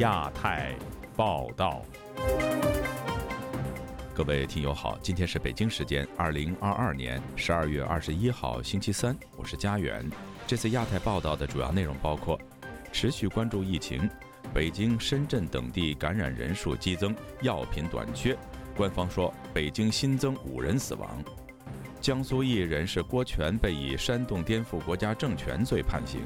亚太报道。各位听友好，今天是北京时间二零二二年十二月二十一号星期三，我是佳远。这次亚太报道的主要内容包括：持续关注疫情，北京、深圳等地感染人数激增，药品短缺，官方说北京新增五人死亡。江苏一人士郭全被以煽动颠覆国家政权罪判刑。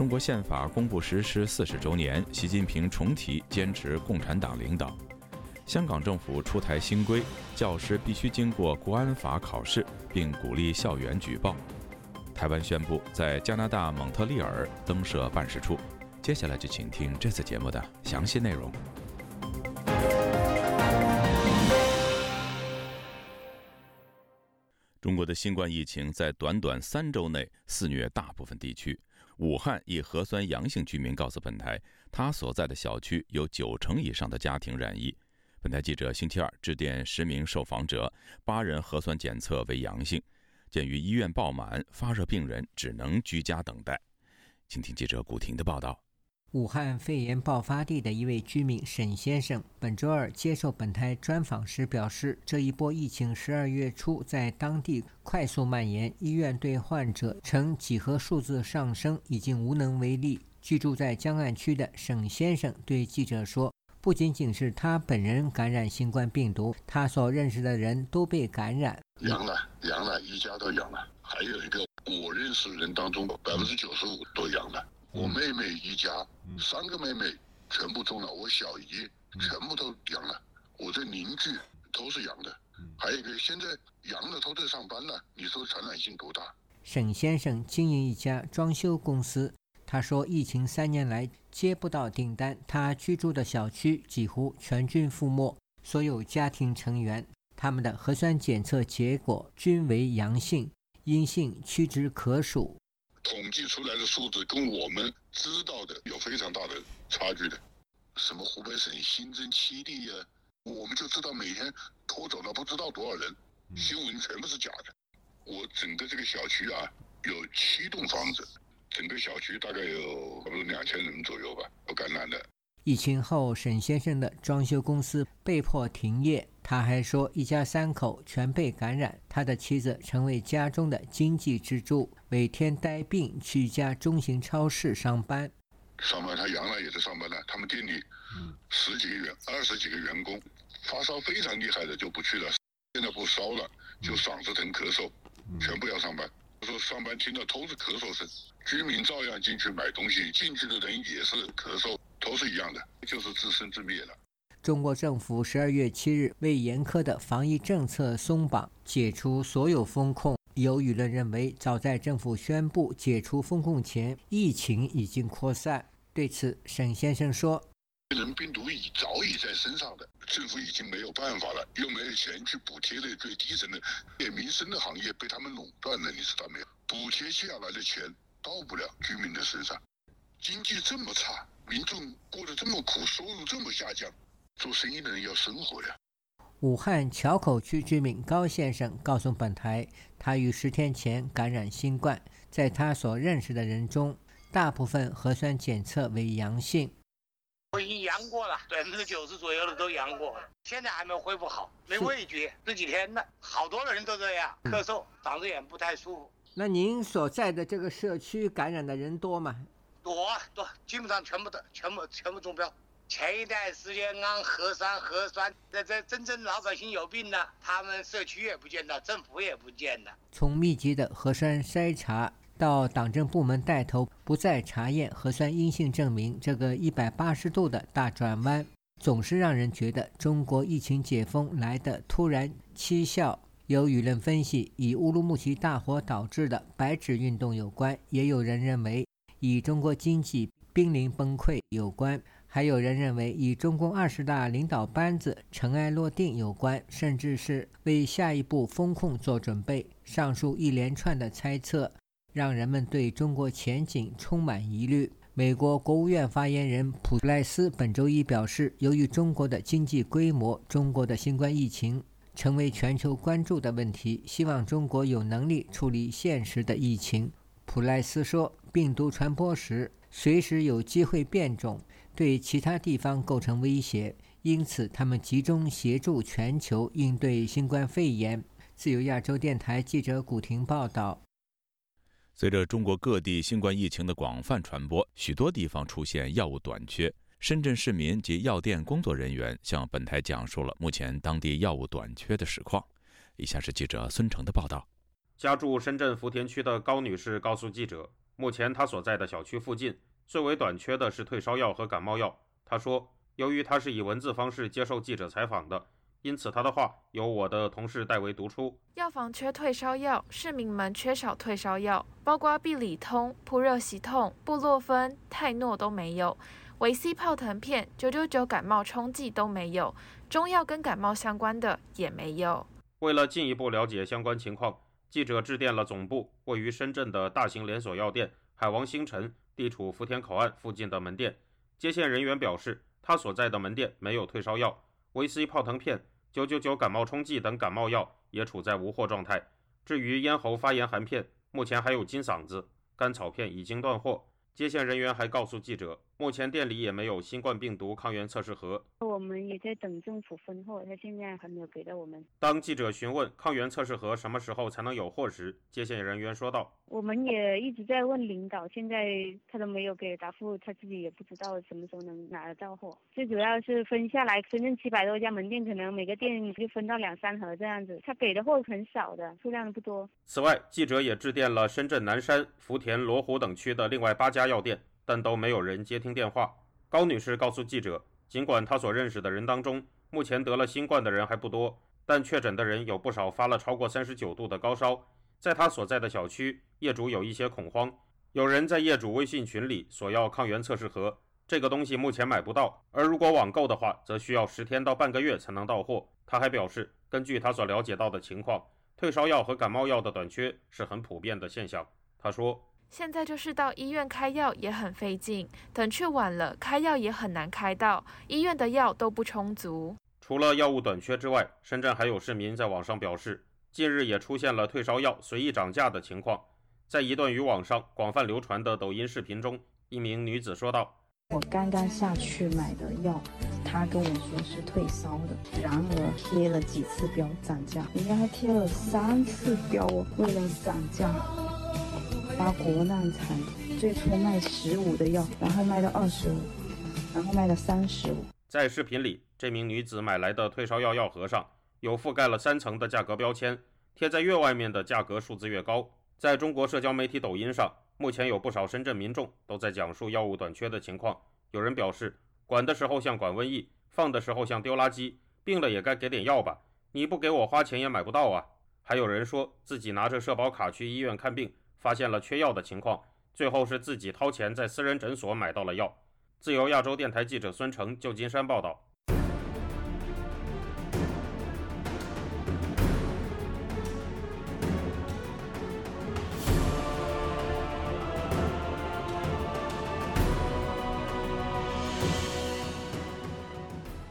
中国宪法公布实施四十周年，习近平重提坚持共产党领导。香港政府出台新规，教师必须经过国安法考试，并鼓励校园举报。台湾宣布在加拿大蒙特利尔增设办事处。接下来就请听这次节目的详细内容。中国的新冠疫情在短短三周内肆虐大部分地区。武汉一核酸阳性居民告诉本台，他所在的小区有九成以上的家庭染疫。本台记者星期二致电十名受访者，八人核酸检测为阳性。鉴于医院爆满，发热病人只能居家等待。请听记者古婷的报道。武汉肺炎爆发地的一位居民沈先生，本周二接受本台专访时表示，这一波疫情十二月初在当地快速蔓延，医院对患者呈几何数字上升，已经无能为力。居住在江岸区的沈先生对记者说：“不仅仅是他本人感染新冠病毒，他所认识的人都被感染，阳了，阳了，一家都阳了，还有一个我认识人当中百分之九十五都阳了。”我妹妹一家三个妹妹全部中了，我小姨全部都阳了，我的邻居都是阳的，还有一个现在阳的都在上班了，你说传染性多大？沈先生经营一家装修公司，他说疫情三年来接不到订单，他居住的小区几乎全军覆没，所有家庭成员他们的核酸检测结果均为阳性，阴性屈指可数。统计出来的数字跟我们知道的有非常大的差距的。什么湖北省新增七例呀？我们就知道每天拖走了不知道多少人，新闻全部是假的。我整个这个小区啊，有七栋房子，整个小区大概有差不多两千人左右吧，有感染的。疫情后，沈先生的装修公司被迫停业。他还说，一家三口全被感染，他的妻子成为家中的经济支柱，每天带病去一家中型超市上班。上班，他阳了也在上班呢。他们店里十几个员、二十几个员工，发烧非常厉害的就不去了。现在不烧了，就嗓子疼、咳嗽，全部要上班。说上班听到都是咳嗽声，居民照样进去买东西，进去的人也是咳嗽。都是一样的，就是自生自灭了。中国政府十二月七日为严苛的防疫政策松绑，解除所有风控。有舆论认为，早在政府宣布解除风控前，疫情已经扩散。对此，沈先生说：“人病毒已早已在身上的，政府已经没有办法了，又没有钱去补贴那最低层的、点民生的行业，被他们垄断了，你知道没有？补贴下来的钱到不了居民的身上，经济这么差。”民众过得这么苦，收入这么下降，做生意的人要生活呀。武汉硚口区居民高先生告诉本台，他于十天前感染新冠，在他所认识的人中，大部分核酸检测为阳性。我已经阳过了，百分之九十左右的都阳过，现在还没恢复好，没味觉，这几天呢，好多的人都这样，咳嗽，嗓子眼不太舒服。那您所在的这个社区感染的人多吗？多多，基本上全部的，全部全部中标。前一段时间按核酸核酸，这这真正老百姓有病了，他们社区也不见了，政府也不见了。从密集的核酸筛查到党政部门带头不再查验核酸阴性证明，这个一百八十度的大转弯，总是让人觉得中国疫情解封来的突然蹊跷。有舆论分析，以乌鲁木齐大火导致的白纸运动有关，也有人认为。与中国经济濒临崩溃有关，还有人认为与中共二十大领导班子尘埃落定有关，甚至是为下一步风控做准备。上述一连串的猜测，让人们对中国前景充满疑虑。美国国务院发言人普莱斯本周一表示，由于中国的经济规模，中国的新冠疫情成为全球关注的问题，希望中国有能力处理现实的疫情。普莱斯说：“病毒传播时随时有机会变种，对其他地方构成威胁，因此他们集中协助全球应对新冠肺炎。自由亚洲电台记者古婷报道。随着中国各地新冠疫情的广泛传播，许多地方出现药物短缺。深圳市民及药店工作人员向本台讲述了目前当地药物短缺的实况。以下是记者孙成的报道。家住深圳福田区的高女士告诉记者，目前她所在的小区附近最为短缺的是退烧药和感冒药。他说，由于他是以文字方式接受记者采访的。因此，他的话由我的同事代为读出。药房缺退烧药，市民们缺少退烧药，包括必理通、扑热息痛、布洛芬、泰诺都没有，维 C 泡腾片、九九九感冒冲剂都没有，中药跟感冒相关的也没有。为了进一步了解相关情况，记者致电了总部位于深圳的大型连锁药店海王星辰，地处福田口岸附近的门店。接线人员表示，他所在的门店没有退烧药。维 C 泡腾片、九九九感冒冲剂等感冒药也处在无货状态。至于咽喉发炎含片，目前还有金嗓子、甘草片已经断货。接线人员还告诉记者。目前店里也没有新冠病毒抗原测试盒，我们也在等政府分货，他现在还没有给到我们。当记者询问抗原测试盒什么时候才能有货时，接线人员说道：“我们也一直在问领导，现在他都没有给答复，他自己也不知道什么时候能拿得到货。最主要是分下来，深圳七百多家门店，可能每个店就分到两三盒这样子，他给的货很少的，数量不多。”此外，记者也致电了深圳南山、福田、罗湖等区的另外八家药店。但都没有人接听电话。高女士告诉记者，尽管她所认识的人当中，目前得了新冠的人还不多，但确诊的人有不少发了超过三十九度的高烧。在她所在的小区，业主有一些恐慌，有人在业主微信群里索要抗原测试盒，这个东西目前买不到，而如果网购的话，则需要十天到半个月才能到货。她还表示，根据她所了解到的情况，退烧药和感冒药的短缺是很普遍的现象。她说。现在就是到医院开药也很费劲，等去晚了开药也很难开到，医院的药都不充足。除了药物短缺之外，深圳还有市民在网上表示，近日也出现了退烧药随意涨价的情况。在一段于网上广泛流传的抖音视频中，一名女子说道：“我刚刚下去买的药，他跟我说是退烧的，然而贴了几次标涨价，应该还贴了三次标哦，为了涨价。”发国难财，最初卖十五的药，然后卖到二十五，然后卖到三十五。在视频里，这名女子买来的退烧药药盒上有覆盖了三层的价格标签，贴在越外面的价格数字越高。在中国社交媒体抖音上，目前有不少深圳民众都在讲述药物短缺的情况。有人表示，管的时候像管瘟疫，放的时候像丢垃圾，病了也该给点药吧，你不给我花钱也买不到啊。还有人说自己拿着社保卡去医院看病。发现了缺药的情况，最后是自己掏钱在私人诊所买到了药。自由亚洲电台记者孙成，旧金山报道。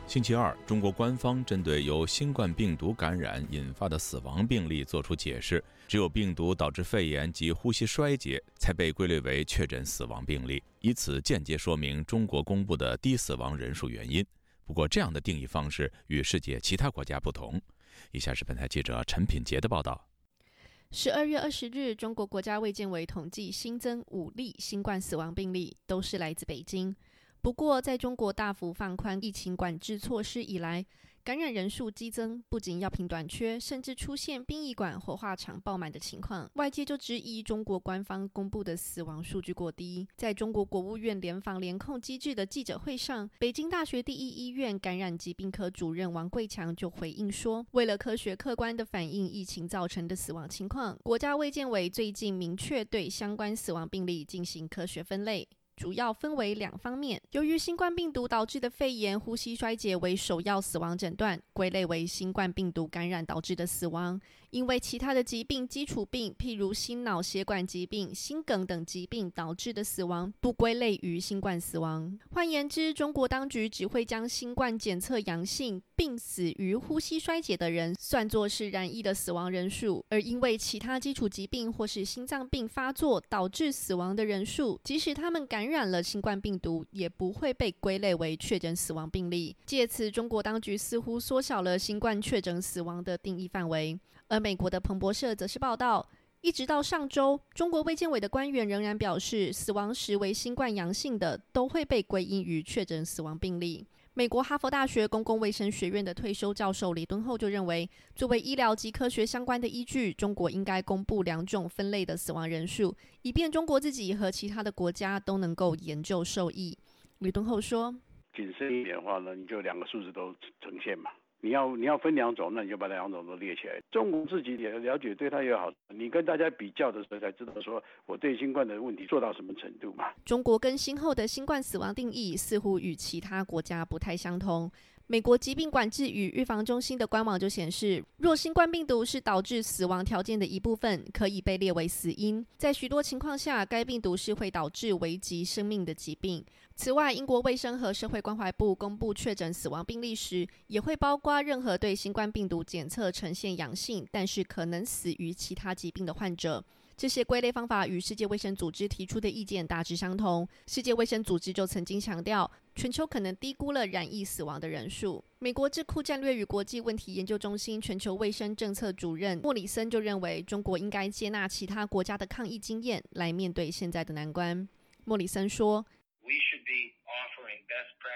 星期二，中国官方针对由新冠病毒感染引发的死亡病例作出解释，只有病毒导致肺炎及呼吸衰竭才被归类为确诊死亡病例，以此间接说明中国公布的低死亡人数原因。不过，这样的定义方式与世界其他国家不同。以下是本台记者陈品杰的报道：十二月二十日，中国国家卫健委统计新增五例新冠死亡病例，都是来自北京。不过，在中国大幅放宽疫情管制措施以来，感染人数激增，不仅药品短缺，甚至出现殡仪馆、火化场爆满的情况。外界就质疑中国官方公布的死亡数据过低。在中国国务院联防联控机制的记者会上，北京大学第一医院感染疾病科主任王贵强就回应说：“为了科学客观地反映疫情造成的死亡情况，国家卫健委最近明确对相关死亡病例进行科学分类。”主要分为两方面：由于新冠病毒导致的肺炎、呼吸衰竭为首要死亡诊断，归类为新冠病毒感染导致的死亡。因为其他的疾病、基础病，譬如心脑血管疾病、心梗等疾病导致的死亡，不归类于新冠死亡。换言之，中国当局只会将新冠检测阳性、并死于呼吸衰竭的人算作是染疫的死亡人数，而因为其他基础疾病或是心脏病发作导致死亡的人数，即使他们感染了新冠病毒，也不会被归类为确诊死亡病例。借此，中国当局似乎缩小了新冠确诊死亡的定义范围。而美国的彭博社则是报道，一直到上周，中国卫健委的官员仍然表示，死亡时为新冠阳性的都会被归因于确诊死亡病例。美国哈佛大学公共卫生学院的退休教授李敦厚就认为，作为医疗及科学相关的依据，中国应该公布两种分类的死亡人数，以便中国自己和其他的国家都能够研究受益。李敦厚说：“谨慎一点的话呢，你就两个数字都呈现嘛。”你要你要分两种，那你就把两种都列起来。中国自己也了解，对他也好。你跟大家比较的时候，才知道说我对新冠的问题做到什么程度嘛。中国更新后的新冠死亡定义似乎与其他国家不太相同。美国疾病管制与预防中心的官网就显示，若新冠病毒是导致死亡条件的一部分，可以被列为死因。在许多情况下，该病毒是会导致危及生命的疾病。此外，英国卫生和社会关怀部公布确诊死亡病例时，也会包括任何对新冠病毒检测呈现阳性，但是可能死于其他疾病的患者。这些归类方法与世界卫生组织提出的意见大致相同。世界卫生组织就曾经强调，全球可能低估了染疫死亡的人数。美国智库战略与国际问题研究中心全球卫生政策主任莫里森就认为，中国应该接纳其他国家的抗疫经验来面对现在的难关。莫里森说：“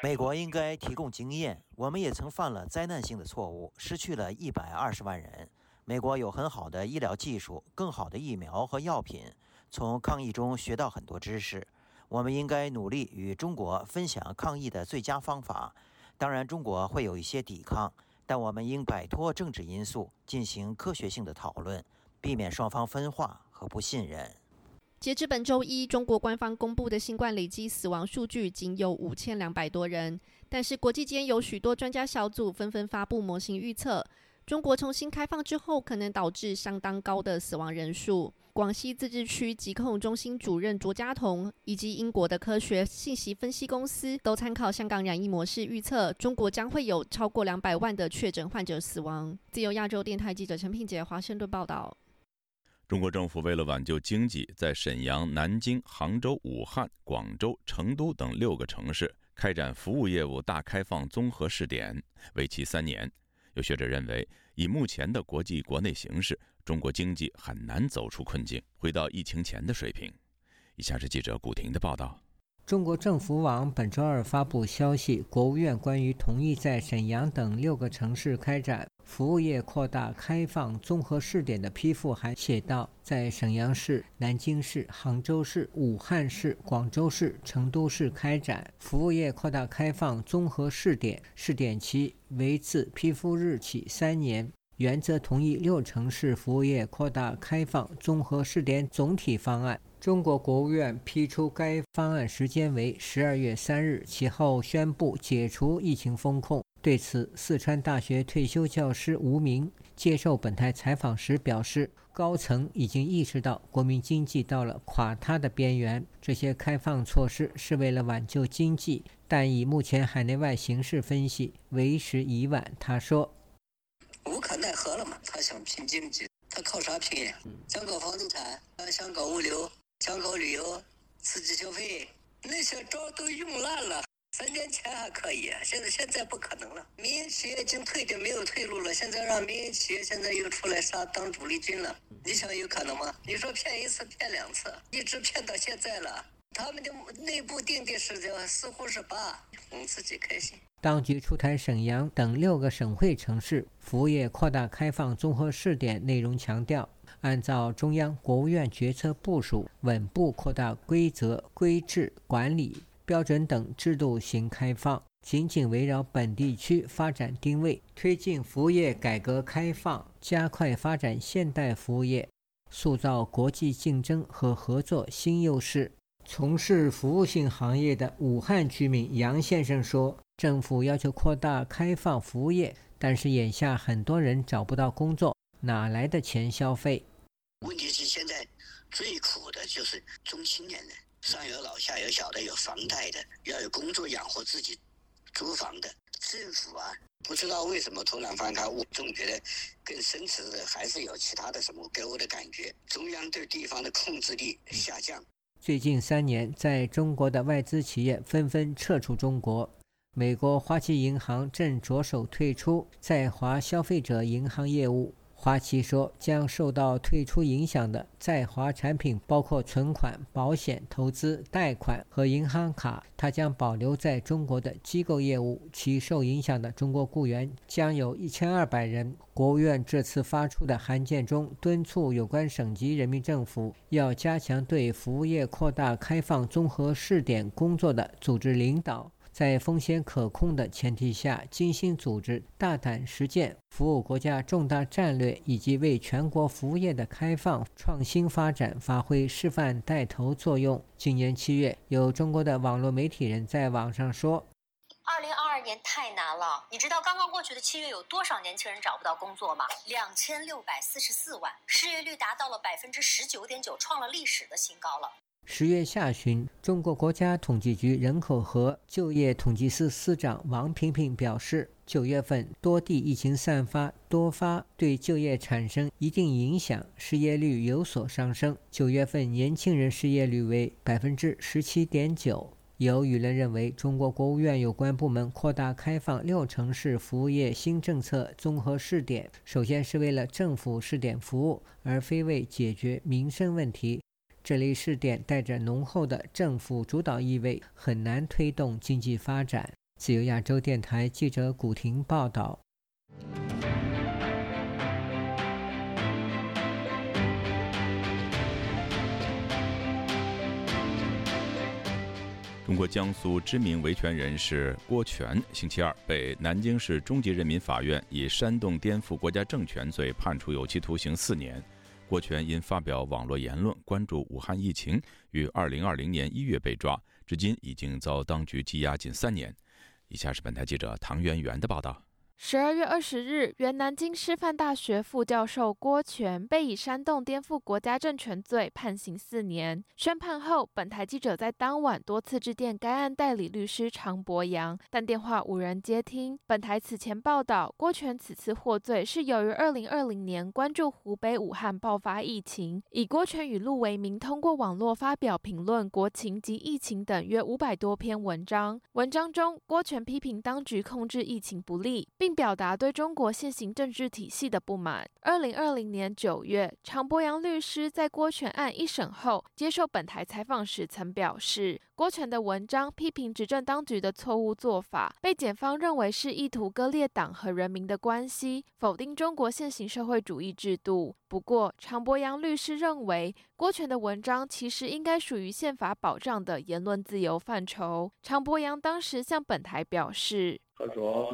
美国应该提供经验。我们也曾犯了灾难性的错误，失去了一百二十万人。”美国有很好的医疗技术、更好的疫苗和药品，从抗疫中学到很多知识。我们应该努力与中国分享抗疫的最佳方法。当然，中国会有一些抵抗，但我们应摆脱政治因素，进行科学性的讨论，避免双方分化和不信任。截至本周一，中国官方公布的新冠累计死亡数据仅有五千两百多人，但是国际间有许多专家小组纷纷发布模型预测。中国重新开放之后，可能导致相当高的死亡人数。广西自治区疾控中心主任卓家彤以及英国的科学信息分析公司都参考香港染疫模式预测，中国将会有超过两百万的确诊患者死亡。自由亚洲电台记者陈品杰华盛顿报道。中国政府为了挽救经济，在沈阳、南京、杭州、武汉、广州、成都等六个城市开展服务业务大开放综合试点，为期三年。有学者认为，以目前的国际国内形势，中国经济很难走出困境，回到疫情前的水平。以下是记者古婷的报道。中国政府网本周二发布消息，国务院关于同意在沈阳等六个城市开展服务业扩大开放综合试点的批复还写道：在沈阳市、南京市、杭州市、武汉市、广州市、成都市开展服务业扩大开放综合试点，试点期为自批复日起三年。原则同意六城市服务业扩大开放综合试点总体方案。中国国务院批出该方案时间为十二月三日，其后宣布解除疫情封控。对此，四川大学退休教师吴明接受本台采访时表示，高层已经意识到国民经济到了垮塌的边缘，这些开放措施是为了挽救经济，但以目前海内外形势分析，为时已晚。他说：“无可奈何了嘛，他想拼经济，他靠啥拼呀？想搞房地产，想搞物流。”想搞旅游，刺激消费，那些招都用烂了。三年前还可以，现在现在不可能了。民营企业已经退的没有退路了，现在让民营企业现在又出来杀当主力军了。你想有可能吗？你说骗一次骗两次，一直骗到现在了。他们的内部定的是这，似乎是八，哄自己开心。当局出台沈阳等六个省会城市服务业扩大开放综合试点内容，强调。按照中央、国务院决策部署，稳步扩大规则、规制、管理标准等制度型开放，紧紧围绕本地区发展定位，推进服务业改革开放，加快发展现代服务业，塑造国际竞争和合作新优势。从事服务性行业的武汉居民杨先生说：“政府要求扩大开放服务业，但是眼下很多人找不到工作，哪来的钱消费？问题是现在最苦的就是中青年人，上有老下有小的，有房贷的，要有工作养活自己，租房的。政府啊，不知道为什么突然放开，我总觉得更深层的还是有其他的什么，给我的感觉，中央对地方的控制力下降。”最近三年，在中国的外资企业纷纷撤出中国。美国花旗银行正着手退出在华消费者银行业务。花旗说，将受到退出影响的在华产品包括存款、保险、投资、贷款和银行卡。它将保留在中国的机构业务。其受影响的中国雇员将有一千二百人。国务院这次发出的函件中，敦促有关省级人民政府要加强对服务业扩大开放综合试点工作的组织领导。在风险可控的前提下，精心组织、大胆实践，服务国家重大战略，以及为全国服务业的开放创新发展发挥示范带头作用。今年七月，有中国的网络媒体人在网上说：“二零二二年太难了，你知道刚刚过去的七月有多少年轻人找不到工作吗？两千六百四十四万，失业率达到了百分之十九点九，创了历史的新高了。”十月下旬，中国国家统计局人口和就业统计司司长王平平表示，九月份多地疫情散发多发，对就业产生一定影响，失业率有所上升。九月份年轻人失业率为百分之十七点九。有舆论认为，中国国务院有关部门扩大开放六城市服务业新政策综合试点，首先是为了政府试点服务，而非为解决民生问题。这类试点带着浓厚的政府主导意味，很难推动经济发展。自由亚洲电台记者古婷报道。中国江苏知名维权人士郭全星期二被南京市中级人民法院以煽动颠覆国家政权罪判处有期徒刑四年。郭全因发表网络言论关注武汉疫情，于二零二零年一月被抓，至今已经遭当局羁押近三年。以下是本台记者唐媛媛的报道。十二月二十日，原南京师范大学副教授郭全被以煽动颠覆国家政权罪判刑四年。宣判后，本台记者在当晚多次致电该案代理律师常博阳，但电话无人接听。本台此前报道，郭全此次获罪是由于二零二零年关注湖北武汉爆发疫情，以郭全语录为名，通过网络发表评论国情及疫情等约五百多篇文章。文章中，郭全批评当局控制疫情不力，并表达对中国现行政治体系的不满。二零二零年九月，常博阳律师在郭全案一审后接受本台采访时曾表示，郭全的文章批评执政当局的错误做法，被检方认为是意图割裂党和人民的关系，否定中国现行社会主义制度。不过，常博阳律师认为，郭全的文章其实应该属于宪法保障的言论自由范畴。常博阳当时向本台表示：“他说。”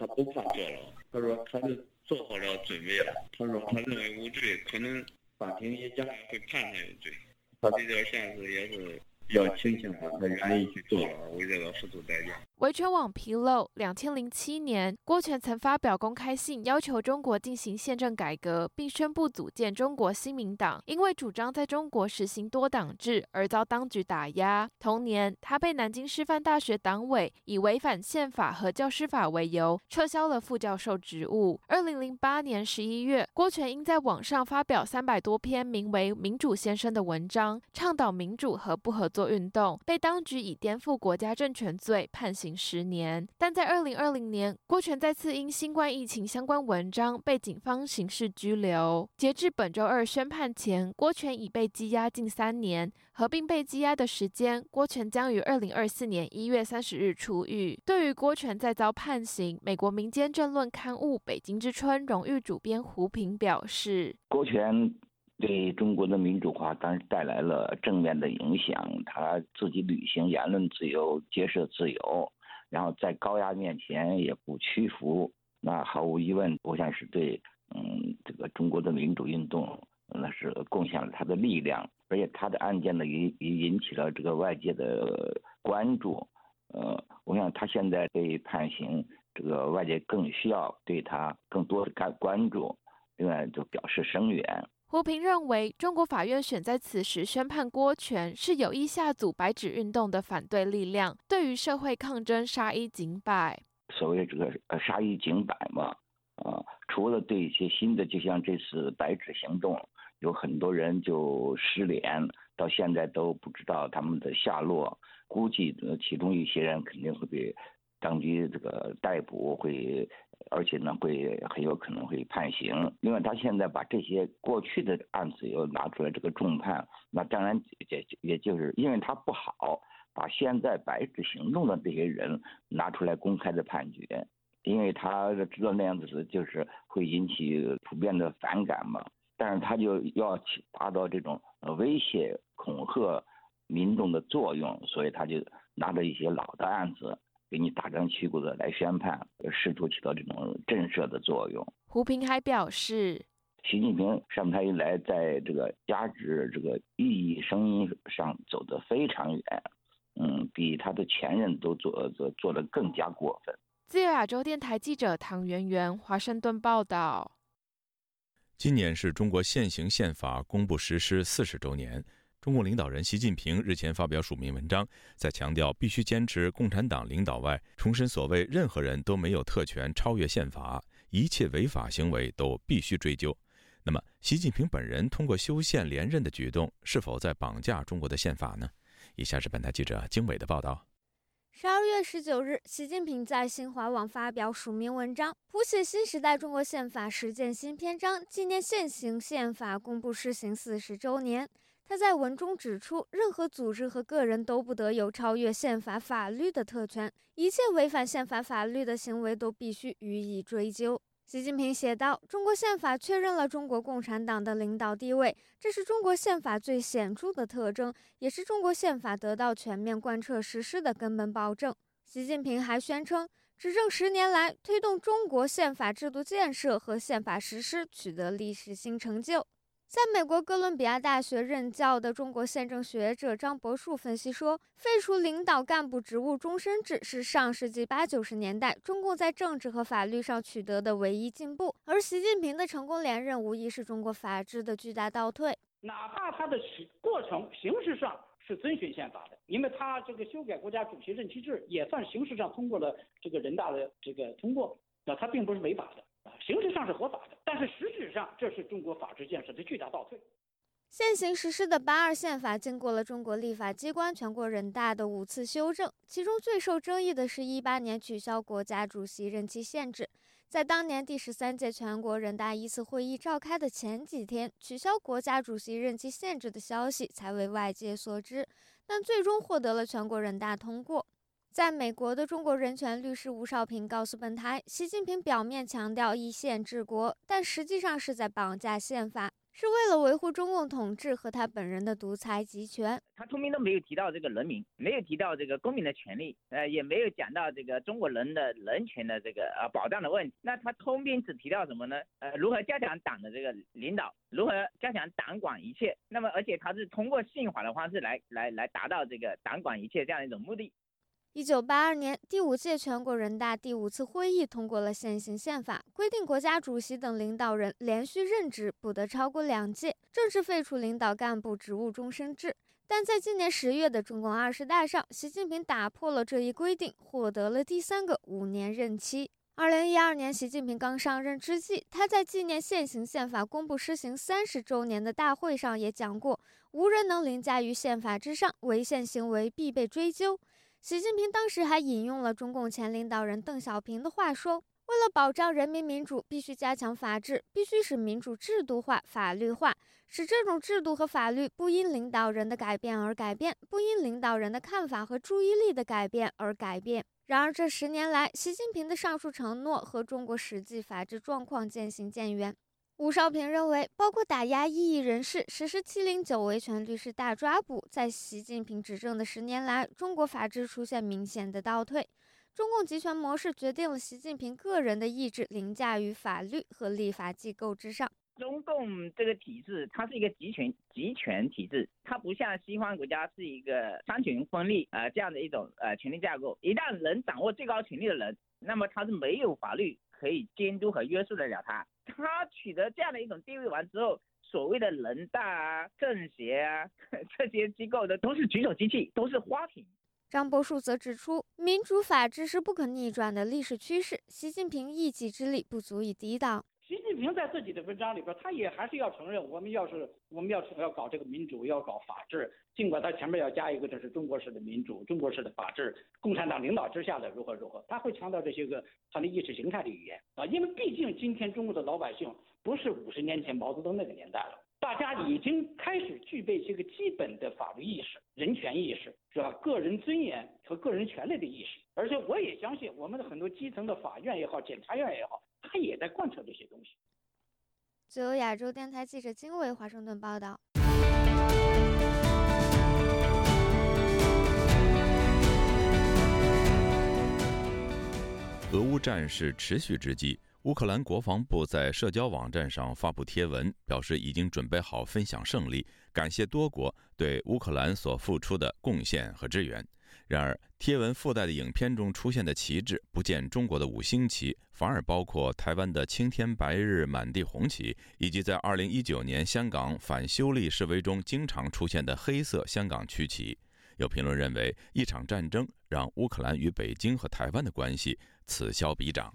他不怕坐牢，他说他是做好了准备了。他说他认为无罪，可能法庭也将来会判他有罪。他这条线索也是。比较清醒的，他愿意去做，为这个付出代价。维权网披露，两千零七年，郭全曾发表公开信，要求中国进行宪政改革，并宣布组建中国新民党。因为主张在中国实行多党制，而遭当局打压。同年，他被南京师范大学党委以违反宪法和教师法为由，撤销了副教授职务。二零零八年十一月，郭全因在网上发表三百多篇名为《民主先生》的文章，倡导民主和不合作。做运动被当局以颠覆国家政权罪判刑十年，但在二零二零年，郭全再次因新冠疫情相关文章被警方刑事拘留。截至本周二宣判前，郭全已被羁押近三年。合并被羁押的时间，郭全将于二零二四年一月三十日出狱。对于郭全再遭判刑，美国民间政论刊物《北京之春》荣誉主编胡平表示：郭全。对中国的民主化当然带来了正面的影响，他自己履行言论自由、结社自由，然后在高压面前也不屈服，那毫无疑问，我想是对，嗯，这个中国的民主运动，那是贡献了他的力量。而且他的案件呢也也引起了这个外界的关注。呃，我想他现在被判刑，这个外界更需要对他更多的关关注，另外就表示声援。胡平认为，中国法院选在此时宣判郭全，是有意下阻白纸运动的反对力量，对于社会抗争杀一儆百。所谓这个呃杀一儆百嘛，啊，除了对一些新的，就像这次白纸行动，有很多人就失联，到现在都不知道他们的下落，估计其中一些人肯定会被当局这个逮捕，会。而且呢，会很有可能会判刑。另外，他现在把这些过去的案子又拿出来这个重判，那当然也也就是因为他不好把现在白纸行动的这些人拿出来公开的判决，因为他知道那样子是就是会引起普遍的反感嘛。但是他就要起达到这种威胁恐吓民众的作用，所以他就拿着一些老的案子。给你大张旗鼓的来宣判，试图起到这种震慑的作用。胡平还表示，习近平上台以来，在这个压制这个异议声音上走得非常远，嗯，比他的前任都做做做得更加过分。自由亚洲电台记者唐媛媛华盛顿报道。今年是中国现行宪法公布实施四十周年。中共领导人习近平日前发表署名文章，在强调必须坚持共产党领导外，重申所谓任何人都没有特权超越宪法，一切违法行为都必须追究。那么，习近平本人通过修宪连任的举动，是否在绑架中国的宪法呢？以下是本台记者经纬的报道。十二月十九日，习近平在新华网发表署名文章，谱写新时代中国宪法实践新篇章，纪念现行宪法公布施行四十周年。他在文中指出，任何组织和个人都不得有超越宪法法律的特权，一切违反宪法法律的行为都必须予以追究。习近平写道：“中国宪法确认了中国共产党的领导地位，这是中国宪法最显著的特征，也是中国宪法得到全面贯彻实施的根本保证。”习近平还宣称，执政十年来，推动中国宪法制度建设和宪法实施取得历史性成就。在美国哥伦比亚大学任教的中国宪政学者张伯树分析说，废除领导干部职务终身制是上世纪八九十年代中共在政治和法律上取得的唯一进步，而习近平的成功连任无疑是中国法治的巨大倒退。哪怕他的过程形式上是遵循宪法的，因为他这个修改国家主席任期制也算形式上通过了这个人大的这个通过，那他并不是违法的。形式上是合法的，但是实质上这是中国法治建设的巨大倒退。现行实施的八二宪法经过了中国立法机关全国人大的五次修正，其中最受争议的是一八年取消国家主席任期限制。在当年第十三届全国人大一次会议召开的前几天，取消国家主席任期限制的消息才为外界所知，但最终获得了全国人大通过。在美国的中国人权律师吴少平告诉本台，习近平表面强调一宪治国，但实际上是在绑架宪法，是为了维护中共统治和他本人的独裁集权。他通篇都没有提到这个人民，没有提到这个公民的权利，呃，也没有讲到这个中国人的人权的这个呃保障的问题。那他通篇只提到什么呢？呃，如何加强党的这个领导，如何加强党管一切。那么，而且他是通过信法的方式来来来达到这个党管一切这样一种目的。一九八二年，第五届全国人大第五次会议通过了现行宪法，规定国家主席等领导人连续任职不得超过两届，正式废除领导干部职务终身制。但在今年十月的中共二十大上，习近平打破了这一规定，获得了第三个五年任期。二零一二年，习近平刚上任之际，他在纪念现行宪法公布施行三十周年的大会上也讲过：“无人能凌驾于宪法之上，违宪行为必被追究。”习近平当时还引用了中共前领导人邓小平的话说：“为了保障人民民主，必须加强法治，必须使民主制度化、法律化，使这种制度和法律不因领导人的改变而改变，不因领导人的看法和注意力的改变而改变。”然而，这十年来，习近平的上述承诺和中国实际法治状况渐行渐远。吴少平认为，包括打压异议人士、实施“七零九”维权律师大抓捕，在习近平执政的十年来，中国法治出现明显的倒退。中共集权模式决定了习近平个人的意志凌驾于法律和立法机构之上。中共这个体制，它是一个集权集权体制，它不像西方国家是一个三权分立啊这样的一种呃权力架构。一旦人掌握最高权力的人，那么他是没有法律可以监督和约束得了他。他取得这样的一种地位完之后，所谓的人大啊、政协啊 这些机构的都是举手机器，都是花瓶。张伯树则指出，民主法治是不可逆转的历史趋势，习近平一己之力不足以抵挡。习近平在自己的文章里边，他也还是要承认，我们要是我们要是要搞这个民主，要搞法治，尽管他前面要加一个这是中国式的民主、中国式的法治、共产党领导之下的如何如何，他会强调这些个他的意识形态的语言啊，因为毕竟今天中国的老百姓不是五十年前毛泽东那个年代了，大家已经开始具备这个基本的法律意识、人权意识，是吧？个人尊严和个人权利的意识，而且我也相信我们的很多基层的法院也好，检察院也好。他也在贯彻这些东西。自由亚洲电台记者金伟华盛顿报道。俄乌战事持续之际，乌克兰国防部在社交网站上发布贴文，表示已经准备好分享胜利，感谢多国对乌克兰所付出的贡献和支援。然而，贴文附带的影片中出现的旗帜不见中国的五星旗，反而包括台湾的青天白日满地红旗，以及在2019年香港反修例示威中经常出现的黑色香港区旗。有评论认为，一场战争让乌克兰与北京和台湾的关系此消彼长。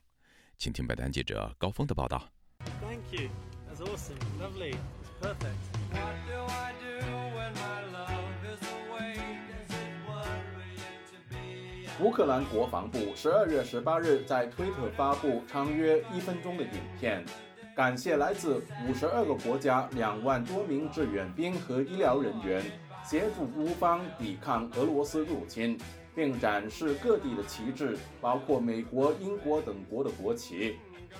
请听本台记者高峰的报道。Thank you. That's awesome. Lovely. It's perfect. What do I do when my love 乌克兰国防部十二月十八日在推特发布长约一分钟的影片，感谢来自五十二个国家两万多名志愿兵和医疗人员协助乌方抵抗俄罗斯入侵，并展示各地的旗帜，包括美国、英国等国的国旗。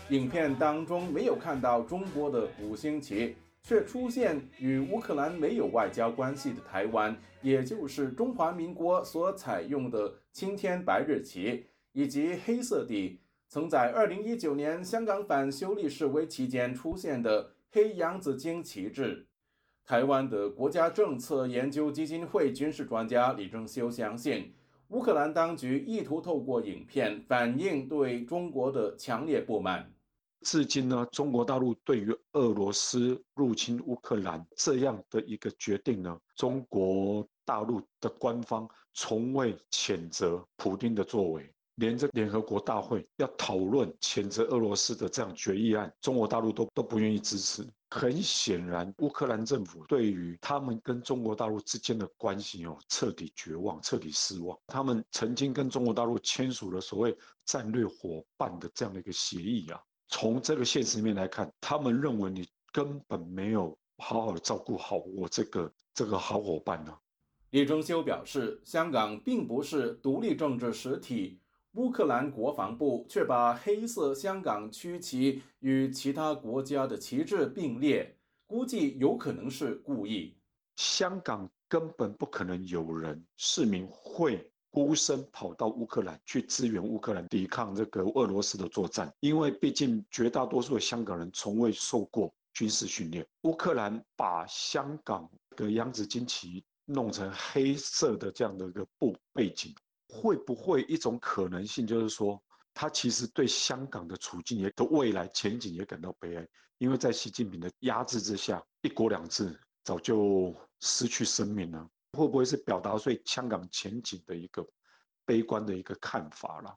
影片当中没有看到中国的五星旗。却出现与乌克兰没有外交关系的台湾，也就是中华民国所采用的青天白日旗，以及黑色的曾在2019年香港反修例示威期间出现的黑洋紫荆旗帜。台湾的国家政策研究基金会军事专家李正修相信，乌克兰当局意图透过影片反映对中国的强烈不满。至今呢，中国大陆对于俄罗斯入侵乌克兰这样的一个决定呢，中国大陆的官方从未谴责普京的作为，连着联合国大会要讨论谴责俄罗斯的这样决议案，中国大陆都都不愿意支持。很显然，乌克兰政府对于他们跟中国大陆之间的关系哦，彻底绝望，彻底失望。他们曾经跟中国大陆签署了所谓战略伙伴的这样的一个协议啊。从这个现实面来看，他们认为你根本没有好好的照顾好我这个这个好伙伴呢。李忠修表示，香港并不是独立政治实体，乌克兰国防部却把黑色香港区旗与其他国家的旗帜并列，估计有可能是故意。香港根本不可能有人市民会。孤身跑到乌克兰去支援乌克兰抵抗这个俄罗斯的作战，因为毕竟绝大多数的香港人从未受过军事训练。乌克兰把香港的洋紫荆旗弄成黑色的这样的一个布背景，会不会一种可能性就是说，他其实对香港的处境也的未来前景也感到悲哀，因为在习近平的压制之下，一国两制早就失去生命了。会不会是表达对香港前景的一个悲观的一个看法了？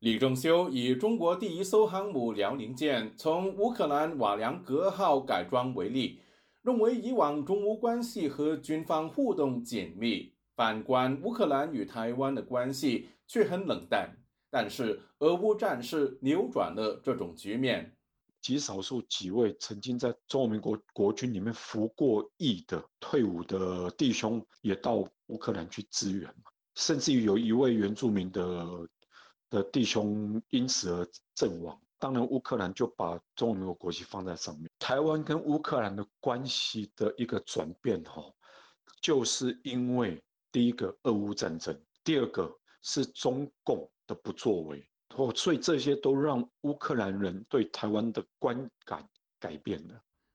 李正修以中国第一艘航母辽宁舰从乌克兰瓦良格号改装为例，认为以往中乌关系和军方互动紧密，反观乌克兰与台湾的关系却很冷淡。但是俄乌战事扭转了这种局面。极少数几位曾经在中华民国国军里面服过役的退伍的弟兄，也到乌克兰去支援，甚至于有一位原住民的的弟兄因此而阵亡。当然，乌克兰就把中华民国国旗放在上面。台湾跟乌克兰的关系的一个转变，哈，就是因为第一个俄乌战争，第二个是中共的不作为。哦，所以这些都让乌克兰人对台湾的观感改变了。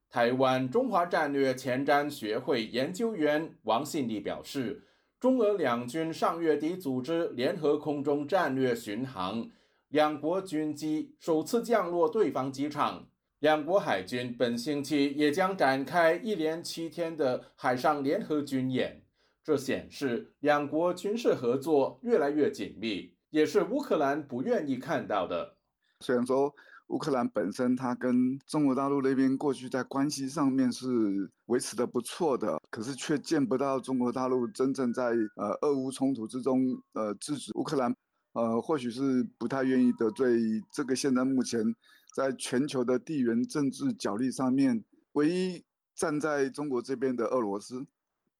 台湾中华战略前瞻学会研究员王信利表示，中俄两军上月底组织联合空中战略巡航，两国军机首次降落对方机场。两国海军本星期也将展开一连七天的海上联合军演，这显示两国军事合作越来越紧密，也是乌克兰不愿意看到的。虽然说。乌克兰本身，它跟中国大陆那边过去在关系上面是维持的不错的，可是却见不到中国大陆真正在呃俄乌冲突之中呃制止乌克兰，呃或许是不太愿意得罪这个现在目前在全球的地缘政治角力上面唯一站在中国这边的俄罗斯。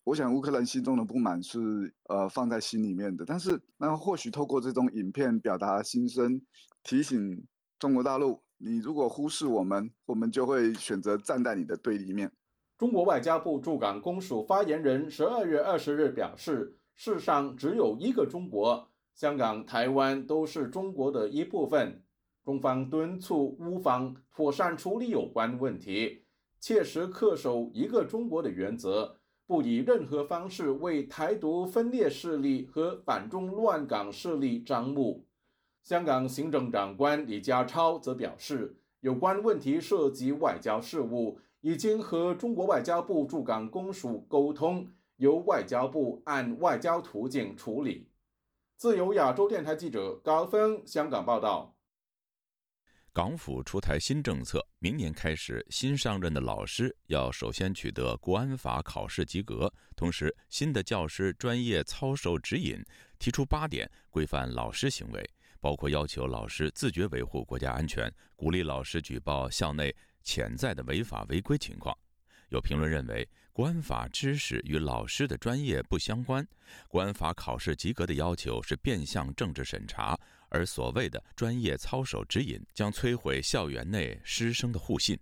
我想乌克兰心中的不满是呃放在心里面的，但是那或许透过这种影片表达心声，提醒。中国大陆，你如果忽视我们，我们就会选择站在你的对立面。中国外交部驻港公署发言人十二月二十日表示：“世上只有一个中国，香港、台湾都是中国的一部分。中方敦促乌方妥善处理有关问题，切实恪守一个中国的原则，不以任何方式为台独分裂势力和反中乱港势力张目。”香港行政长官李家超则表示，有关问题涉及外交事务，已经和中国外交部驻港公署沟通，由外交部按外交途径处理。自由亚洲电台记者高峰香港报道。港府出台新政策，明年开始，新上任的老师要首先取得国安法考试及格，同时，新的教师专业操守指引提出八点规范老师行为。包括要求老师自觉维护国家安全，鼓励老师举报校内潜在的违法违规情况。有评论认为，国安法知识与老师的专业不相关，国安法考试及格的要求是变相政治审查，而所谓的专业操守指引将摧毁校园内师生的互信。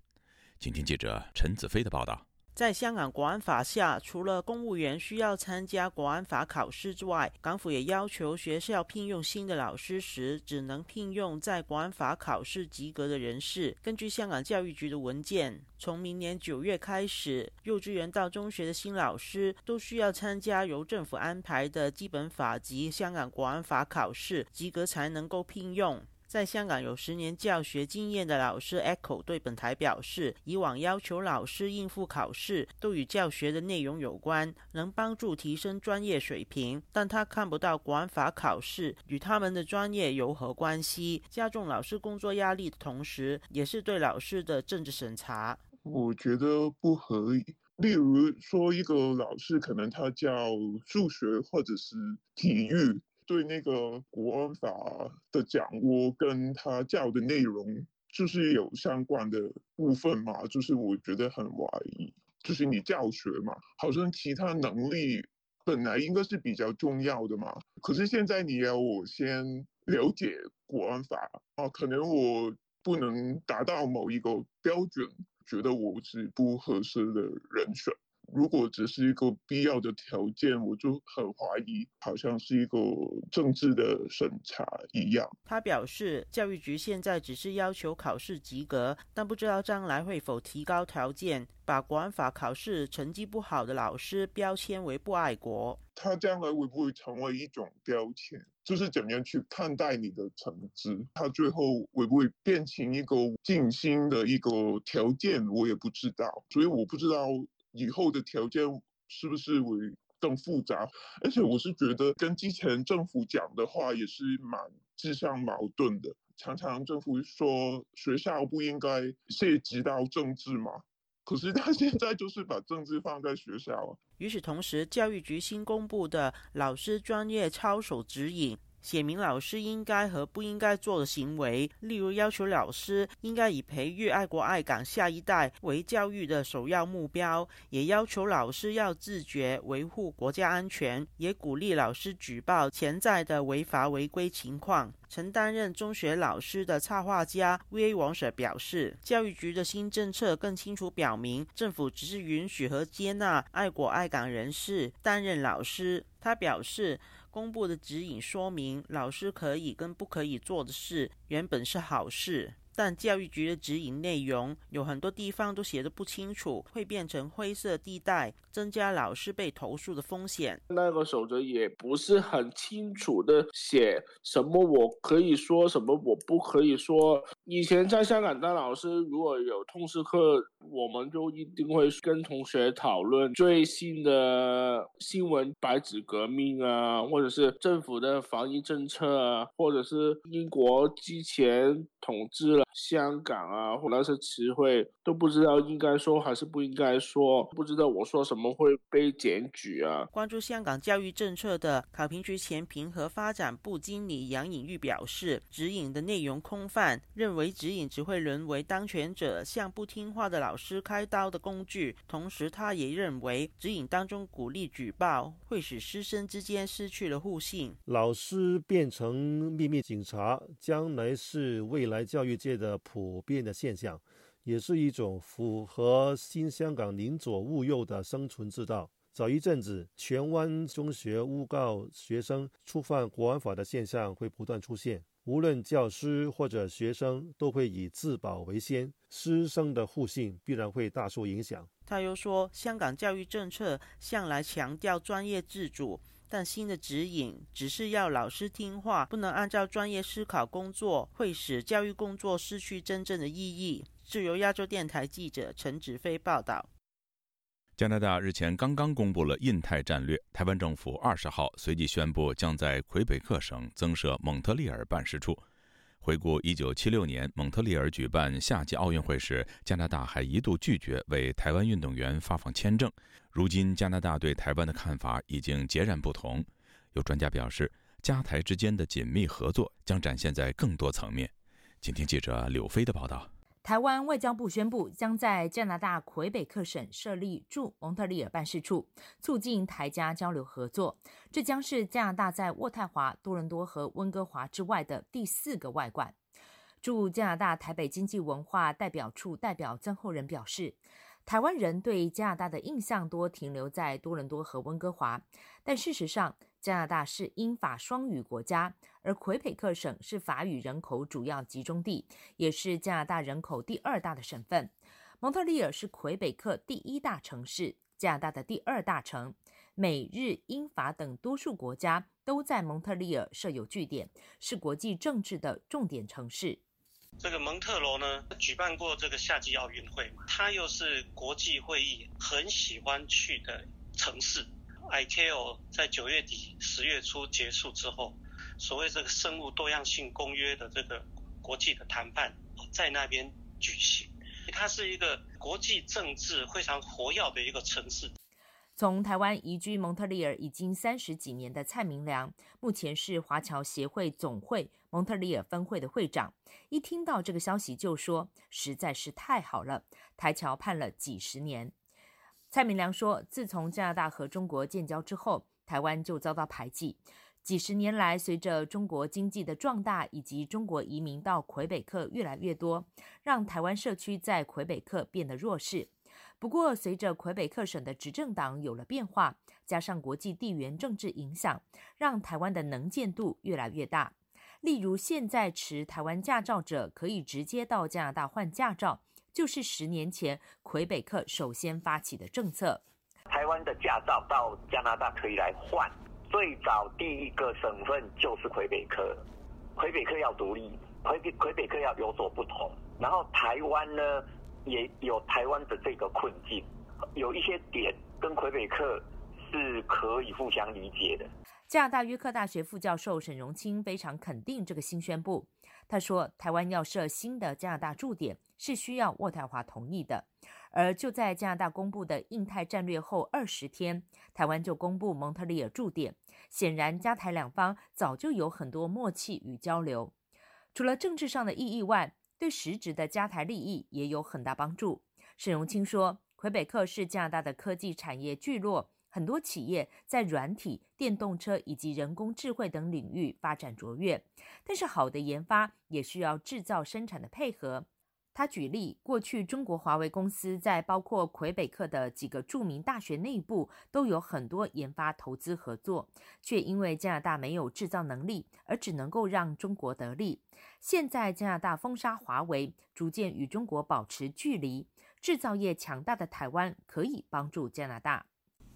请听记者陈子飞的报道。在香港国安法下，除了公务员需要参加国安法考试之外，港府也要求学校聘用新的老师时，只能聘用在国安法考试及格的人士。根据香港教育局的文件，从明年九月开始，幼稚园到中学的新老师都需要参加由政府安排的基本法及香港国安法考试及格才能够聘用。在香港有十年教学经验的老师 Echo 对本台表示，以往要求老师应付考试都与教学的内容有关，能帮助提升专业水平，但他看不到国安法考试与他们的专业有何关系，加重老师工作压力的同时，也是对老师的政治审查。我觉得不合理。例如说，一个老师可能他教数学或者是体育。对那个国安法的掌握跟他教的内容，就是有相关的部分嘛？就是我觉得很怀疑，就是你教学嘛，好像其他能力本来应该是比较重要的嘛。可是现在你要我先了解国安法啊，可能我不能达到某一个标准，觉得我是不合适的人选。如果只是一个必要的条件，我就很怀疑，好像是一个政治的审查一样。他表示，教育局现在只是要求考试及格，但不知道将来会否提高条件，把国安法考试成绩不好的老师标签为不爱国。他将来会不会成为一种标签？就是怎么样去看待你的成绩？他最后会不会变成一个进心的一个条件？我也不知道，所以我不知道。以后的条件是不是会更复杂？而且我是觉得跟之前政府讲的话也是蛮自相矛盾的。常常政府说学校不应该涉及到政治嘛，可是他现在就是把政治放在学校。与此同时，教育局新公布的老师专业操守指引。写明老师应该和不应该做的行为，例如要求老师应该以培育爱国爱港下一代为教育的首要目标，也要求老师要自觉维护国家安全，也鼓励老师举报潜在的违法违规情况。曾担任中学老师的插画家 V.A. 王舍表示，教育局的新政策更清楚表明，政府只是允许和接纳爱国爱港人士担任老师。他表示。公布的指引说明，老师可以跟不可以做的事，原本是好事。但教育局的指引内容有很多地方都写的不清楚，会变成灰色地带，增加老师被投诉的风险。那个守则也不是很清楚的写什么我可以说什么我不可以说。以前在香港当老师，如果有通识课，我们就一定会跟同学讨论最新的新闻，白纸革命啊，或者是政府的防疫政策啊，或者是英国之前统治了。香港啊，或那些词汇都不知道应该说还是不应该说，不知道我说什么会被检举啊。关注香港教育政策的考评局前评和发展部经理杨颖玉表示，指引的内容空泛，认为指引只会沦为当权者向不听话的老师开刀的工具。同时，他也认为指引当中鼓励举报，会使师生之间失去了互信。老师变成秘密警察，将来是未来教育界。的普遍的现象，也是一种符合新香港宁左勿右的生存之道。早一阵子，荃湾中学诬告学生触犯国安法的现象会不断出现，无论教师或者学生都会以自保为先，师生的互信必然会大受影响。他又说，香港教育政策向来强调专业自主。但新的指引只是要老师听话，不能按照专业思考工作，会使教育工作失去真正的意义。自由亚洲电台记者陈子飞报道。加拿大日前刚刚公布了印太战略，台湾政府二十号随即宣布将在魁北克省增设蒙特利尔办事处。回顾一九七六年蒙特利尔举办夏季奥运会时，加拿大还一度拒绝为台湾运动员发放签证。如今，加拿大对台湾的看法已经截然不同。有专家表示，加台之间的紧密合作将展现在更多层面。请听记者柳飞的报道。台湾外交部宣布，将在加拿大魁北克省设立驻蒙特利尔办事处，促进台加交流合作。这将是加拿大在渥太华、多伦多和温哥华之外的第四个外馆。驻加拿大台北经济文化代表处代表曾厚仁表示。台湾人对加拿大的印象多停留在多伦多和温哥华，但事实上，加拿大是英法双语国家，而魁北克省是法语人口主要集中地，也是加拿大人口第二大的省份。蒙特利尔是魁北克第一大城市，加拿大的第二大城。美日英法等多数国家都在蒙特利尔设有据点，是国际政治的重点城市。这个蒙特罗呢，举办过这个夏季奥运会嘛，它又是国际会议很喜欢去的城市。ICAO 在九月底、十月初结束之后，所谓这个生物多样性公约的这个国际的谈判在那边举行。它是一个国际政治非常活跃的一个城市。从台湾移居蒙特利尔已经三十几年的蔡明良，目前是华侨协会总会蒙特利尔分会的会长。一听到这个消息，就说实在是太好了。台侨盼了几十年。蔡明良说，自从加拿大和中国建交之后，台湾就遭到排挤。几十年来，随着中国经济的壮大以及中国移民到魁北克越来越多，让台湾社区在魁北克变得弱势。不过，随着魁北克省的执政党有了变化，加上国际地缘政治影响，让台湾的能见度越来越大。例如，现在持台湾驾照者可以直接到加拿大换驾照，就是十年前魁北克首先发起的政策。台湾的驾照到加拿大可以来换，最早第一个省份就是魁北克。魁北克要独立，魁北魁北克要有所不同。然后台湾呢？也有台湾的这个困境，有一些点跟魁北克是可以互相理解的。加拿大约克大学副教授沈荣清非常肯定这个新宣布。他说，台湾要设新的加拿大驻点是需要渥太华同意的。而就在加拿大公布的印太战略后二十天，台湾就公布蒙特利尔驻点。显然，加台两方早就有很多默契与交流。除了政治上的意义外，对实质的加台利益也有很大帮助。沈荣清说，魁北克是加拿大的科技产业聚落，很多企业在软体、电动车以及人工智慧等领域发展卓越。但是，好的研发也需要制造生产的配合。他举例，过去中国华为公司在包括魁北克的几个著名大学内部都有很多研发投资合作，却因为加拿大没有制造能力，而只能够让中国得利。现在加拿大封杀华为，逐渐与中国保持距离，制造业强大的台湾可以帮助加拿大。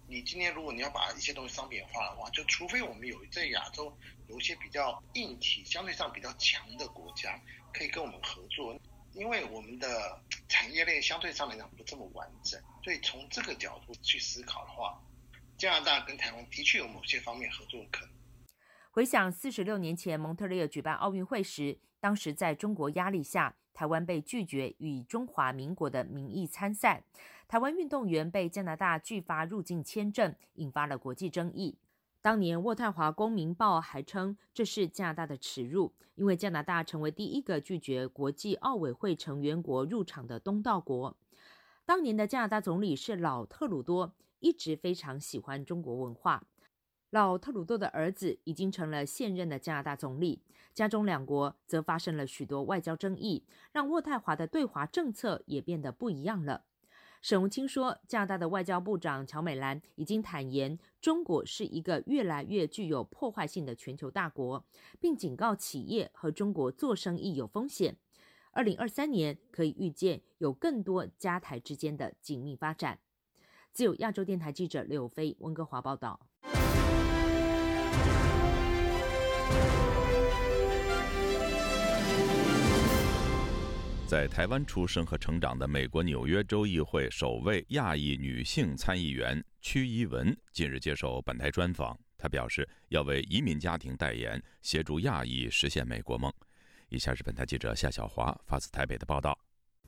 你今天如果你要把一些东西商品化的话，就除非我们有在亚洲有一些比较硬体相对上比较强的国家可以跟我们合作。因为我们的产业链相对上来讲不这么完整，所以从这个角度去思考的话，加拿大跟台湾的确有某些方面合作可能。回想四十六年前蒙特利尔举办奥运会时，当时在中国压力下，台湾被拒绝以中华民国的名义参赛，台湾运动员被加拿大拒发入境签证，引发了国际争议。当年渥太华公民报还称这是加拿大的耻辱，因为加拿大成为第一个拒绝国际奥委会成员国入场的东道国。当年的加拿大总理是老特鲁多，一直非常喜欢中国文化。老特鲁多的儿子已经成了现任的加拿大总理，加中两国则发生了许多外交争议，让渥太华的对华政策也变得不一样了。沈荣清说，加大的外交部长乔美兰已经坦言，中国是一个越来越具有破坏性的全球大国，并警告企业和中国做生意有风险。二零二三年可以预见有更多加台之间的紧密发展。自由亚洲电台记者刘飞温哥华报道。在台湾出生和成长的美国纽约州议会首位亚裔女性参议员屈怡文近日接受本台专访，她表示要为移民家庭代言，协助亚裔实现美国梦。以下是本台记者夏小华发自台北的报道。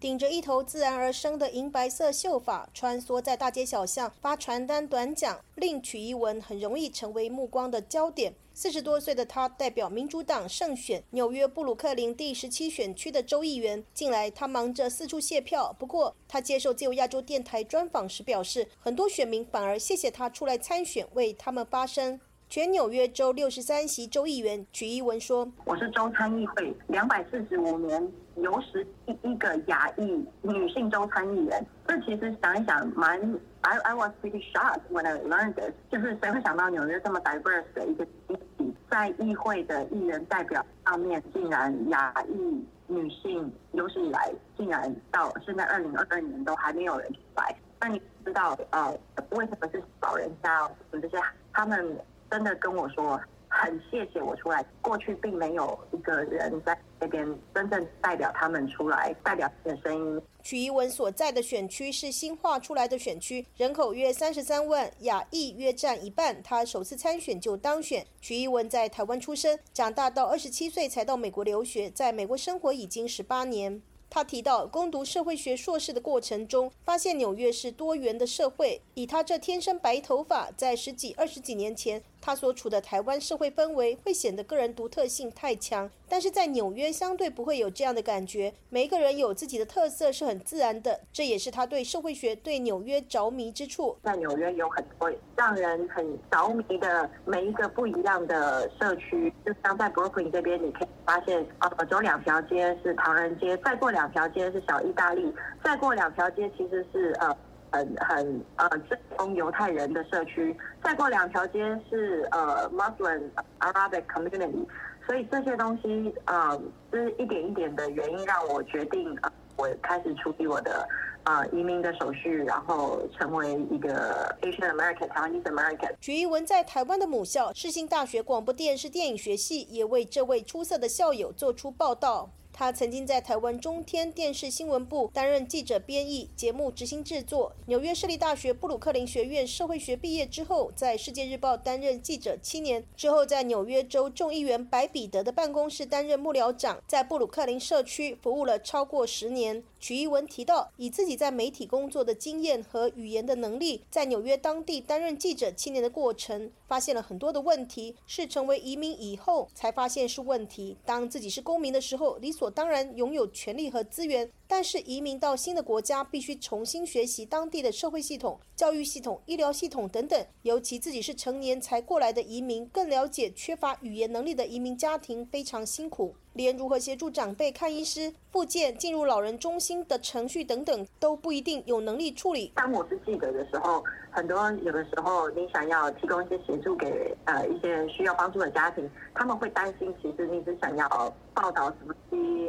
顶着一头自然而生的银白色秀发，穿梭在大街小巷发传单短讲，令曲一文很容易成为目光的焦点。四十多岁的他代表民主党胜选纽约布鲁克林第十七选区的州议员。近来他忙着四处谢票，不过他接受自由亚洲电台专访时表示，很多选民反而谢谢他出来参选，为他们发声。全纽约州六十三席州议员曲一文说：“我是州参议会两百四十五年有史第一个亚裔女性州参议员。这其实想一想，蛮 I I was pretty shocked when I learned this。就是谁会想到纽约这么 diverse 的一个经济，在议会的议员代表上面，竟然亚裔女性有史以来竟然到现在二零二二年都还没有人出来。那你知道呃为什么是老人家这些他们？”真的跟我说，很谢谢我出来。过去并没有一个人在那边真正代表他们出来，代表的声音。曲一文所在的选区是新划出来的选区，人口约三十三万，亚裔约占一半。他首次参选就当选。曲一文在台湾出生，长大到二十七岁才到美国留学，在美国生活已经十八年。他提到，攻读社会学硕士的过程中，发现纽约是多元的社会。以他这天生白头发，在十几、二十几年前。他所处的台湾社会氛围会显得个人独特性太强，但是在纽约相对不会有这样的感觉。每一个人有自己的特色是很自然的，这也是他对社会学、对纽约着迷之处。在纽约有很多让人很着迷的每一个不一样的社区，就像在 Brooklyn 这边，你可以发现，呃，走两条街是唐人街，再过两条街是小意大利，再过两条街其实是呃。很很呃，正宗犹太人的社区，再过两条街是呃 Muslim Arabic Community，所以这些东西呃，是一点一点的原因让我决定呃，我开始处理我的呃移民的手续，然后成为一个 Asian American Taiwanese American。徐一文在台湾的母校世新大学广播电视电影学系也为这位出色的校友做出报道。他曾经在台湾中天电视新闻部担任记者、编译、节目执行制作。纽约市立大学布鲁克林学院社会学毕业之后，在世界日报担任记者七年，之后在纽约州众议员白彼得的办公室担任幕僚长，在布鲁克林社区服务了超过十年。徐一文提到，以自己在媒体工作的经验和语言的能力，在纽约当地担任记者七年的过程，发现了很多的问题，是成为移民以后才发现是问题。当自己是公民的时候，理所当然拥有权利和资源，但是移民到新的国家，必须重新学习当地的社会系统、教育系统、医疗系统等等。尤其自己是成年才过来的移民，更了解缺乏语言能力的移民家庭非常辛苦。连如何协助长辈看医师、复健、进入老人中心的程序等等，都不一定有能力处理。当我是记者的时候，很多有的时候你想要提供一些协助给呃一些需要帮助的家庭，他们会担心，其实你只想要报道什么，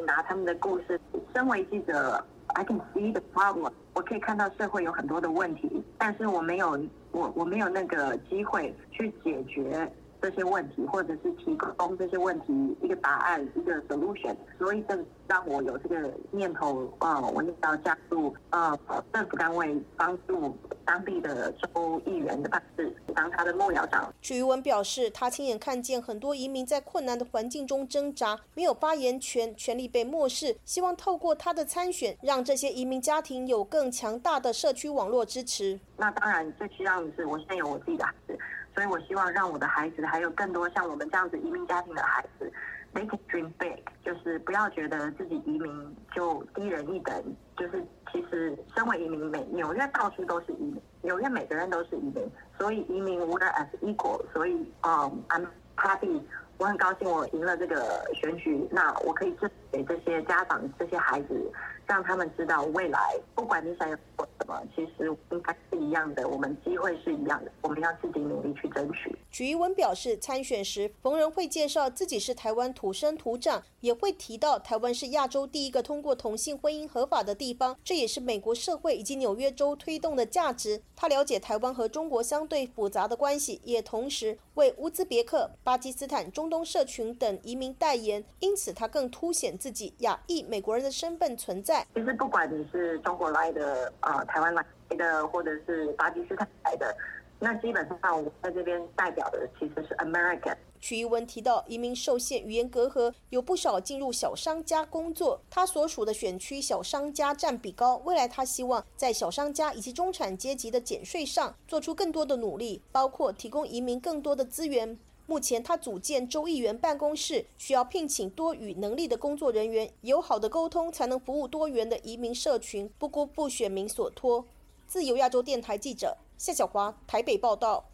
拿他们的故事。身为记者，I can see the problem，我可以看到社会有很多的问题，但是我没有我我没有那个机会去解决。这些问题，或者是提供这些问题一个答案，一个 solution，所以这让我有这个念头啊，我要加入呃政府单位，帮助当地的州议员的办事，当他的幕僚长。许玉文表示，他亲眼看见很多移民在困难的环境中挣扎，没有发言权，权利被漠视。希望透过他的参选，让这些移民家庭有更强大的社区网络支持。那当然，最需要的是我现在有我自己的孩子。所以我希望让我的孩子，还有更多像我们这样子移民家庭的孩子，make it dream big，就是不要觉得自己移民就低人一等。就是其实身为移民，美纽约到处都是移民，纽约每个人都是移民，所以移民 we're as equal。所以嗯，I'm happy，我很高兴我赢了这个选举，那我可以支给这些家长、这些孩子。让他们知道未来，不管你想要做什么，其实应该是一样的，我们机会是一样的，我们要自己努力去争取。曲一文表示，参选时逢人会介绍自己是台湾土生土长，也会提到台湾是亚洲第一个通过同性婚姻合法的地方，这也是美国社会以及纽约州推动的价值。他了解台湾和中国相对复杂的关系，也同时为乌兹别克、巴基斯坦、中东社群等移民代言，因此他更凸显自己亚裔美国人的身份存在。其实不管你是中国来的、呃台湾来的，或者是巴基斯坦来的，那基本上我在这边代表的其实是 American。曲一文提到，移民受限、语言隔阂，有不少进入小商家工作。他所属的选区小商家占比高，未来他希望在小商家以及中产阶级的减税上做出更多的努力，包括提供移民更多的资源。目前，他组建州议员办公室，需要聘请多语能力的工作人员，友好的沟通才能服务多元的移民社群，不辜负选民所托。自由亚洲电台记者夏小华台北报道。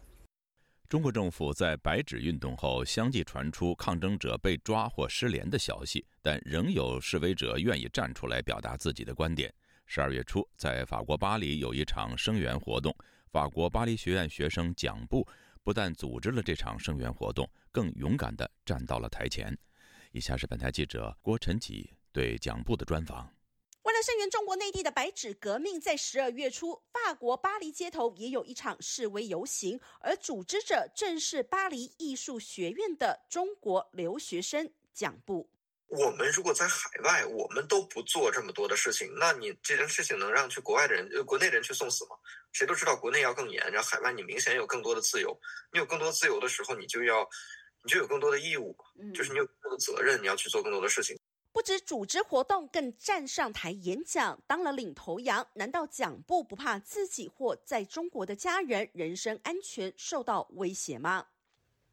中国政府在白纸运动后，相继传出抗争者被抓或失联的消息，但仍有示威者愿意站出来表达自己的观点。十二月初，在法国巴黎有一场声援活动，法国巴黎学院学生蒋布。不但组织了这场声援活动，更勇敢地站到了台前。以下是本台记者郭晨启对蒋布的专访。为了声援中国内地的白纸革命，在十二月初，法国巴黎街头也有一场示威游行，而组织者正是巴黎艺术学院的中国留学生蒋布。我们如果在海外，我们都不做这么多的事情，那你这件事情能让去国外的人、呃国内人去送死吗？谁都知道国内要更严，然后海外你明显有更多的自由。你有更多自由的时候，你就要，你就有更多的义务，就是你有更多的责任，你要去做更多的事情。不止组织活动，更站上台演讲，当了领头羊。难道蒋布不怕自己或在中国的家人人身安全受到威胁吗？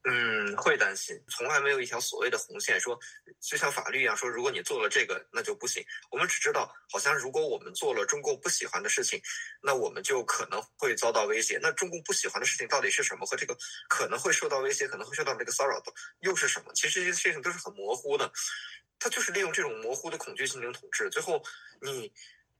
嗯，会担心，从来没有一条所谓的红线，说就像法律一样，说如果你做了这个，那就不行。我们只知道，好像如果我们做了中共不喜欢的事情，那我们就可能会遭到威胁。那中共不喜欢的事情到底是什么？和这个可能会受到威胁，可能会受到这个骚扰的又是什么？其实这些事情都是很模糊的，他就是利用这种模糊的恐惧进行统治。最后，你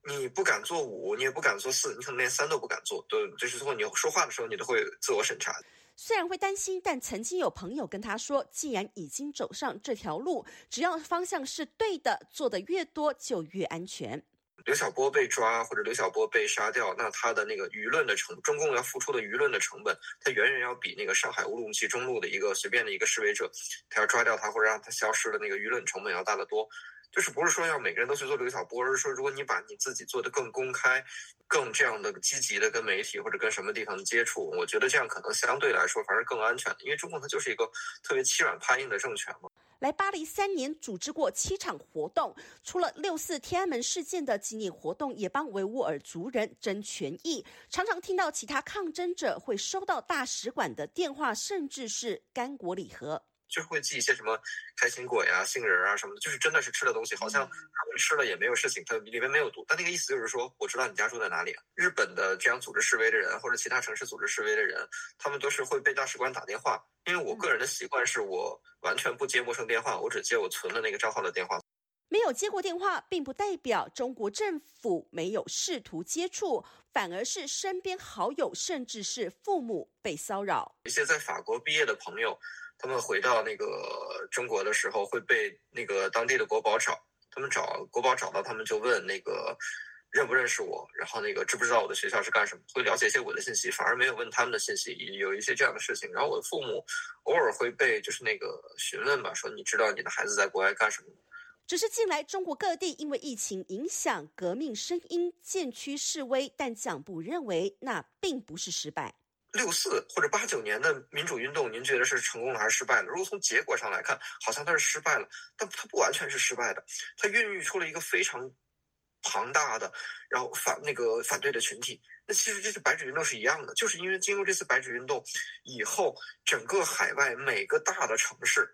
你不敢做五，你也不敢做四，你可能连三都不敢做。对，就是最后你说话的时候，你都会自我审查。虽然会担心，但曾经有朋友跟他说：“既然已经走上这条路，只要方向是对的，做的越多就越安全。”刘晓波被抓或者刘晓波被杀掉，那他的那个舆论的成，中共要付出的舆论的成本，他远远要比那个上海乌鲁木齐中路的一个随便的一个示威者，他要抓掉他或者让他消失的那个舆论成本要大得多。就是不是说要每个人都去做刘晓波，而是说如果你把你自己做的更公开、更这样的积极的跟媒体或者跟什么地方接触，我觉得这样可能相对来说反而更安全。因为中共它就是一个特别欺软怕硬的政权嘛。来巴黎三年，组织过七场活动，除了六四天安门事件的纪念活动，也帮维吾尔族人争权益。常常听到其他抗争者会收到大使馆的电话，甚至是干果礼盒。就是会寄一些什么开心果呀、杏仁啊什么的，就是真的是吃的东西，好像他们吃了也没有事情，它里面没有毒。但那个意思就是说，我知道你家住在哪里。日本的这样组织示威的人，或者其他城市组织示威的人，他们都是会被大使馆打电话。因为我个人的习惯是我完全不接陌生电话，我只接我存的那个账号的电话。没有接过电话，并不代表中国政府没有试图接触，反而是身边好友甚至是父母被骚扰。一些在法国毕业的朋友，他们回到那个中国的时候，会被那个当地的国宝找，他们找国宝找到他们就问那个认不认识我，然后那个知不知道我的学校是干什么，会了解一些我的信息，反而没有问他们的信息，有一些这样的事情。然后我的父母偶尔会被就是那个询问吧，说你知道你的孩子在国外干什么？只是近来中国各地因为疫情影响，革命声音渐趋示威，但蒋不认为那并不是失败。六四或者八九年的民主运动，您觉得是成功了还是失败了？如果从结果上来看，好像它是失败了，但它不完全是失败的，它孕育出了一个非常庞大的，然后反那个反对的群体。那其实这次白纸运动是一样的，就是因为经过这次白纸运动以后，整个海外每个大的城市。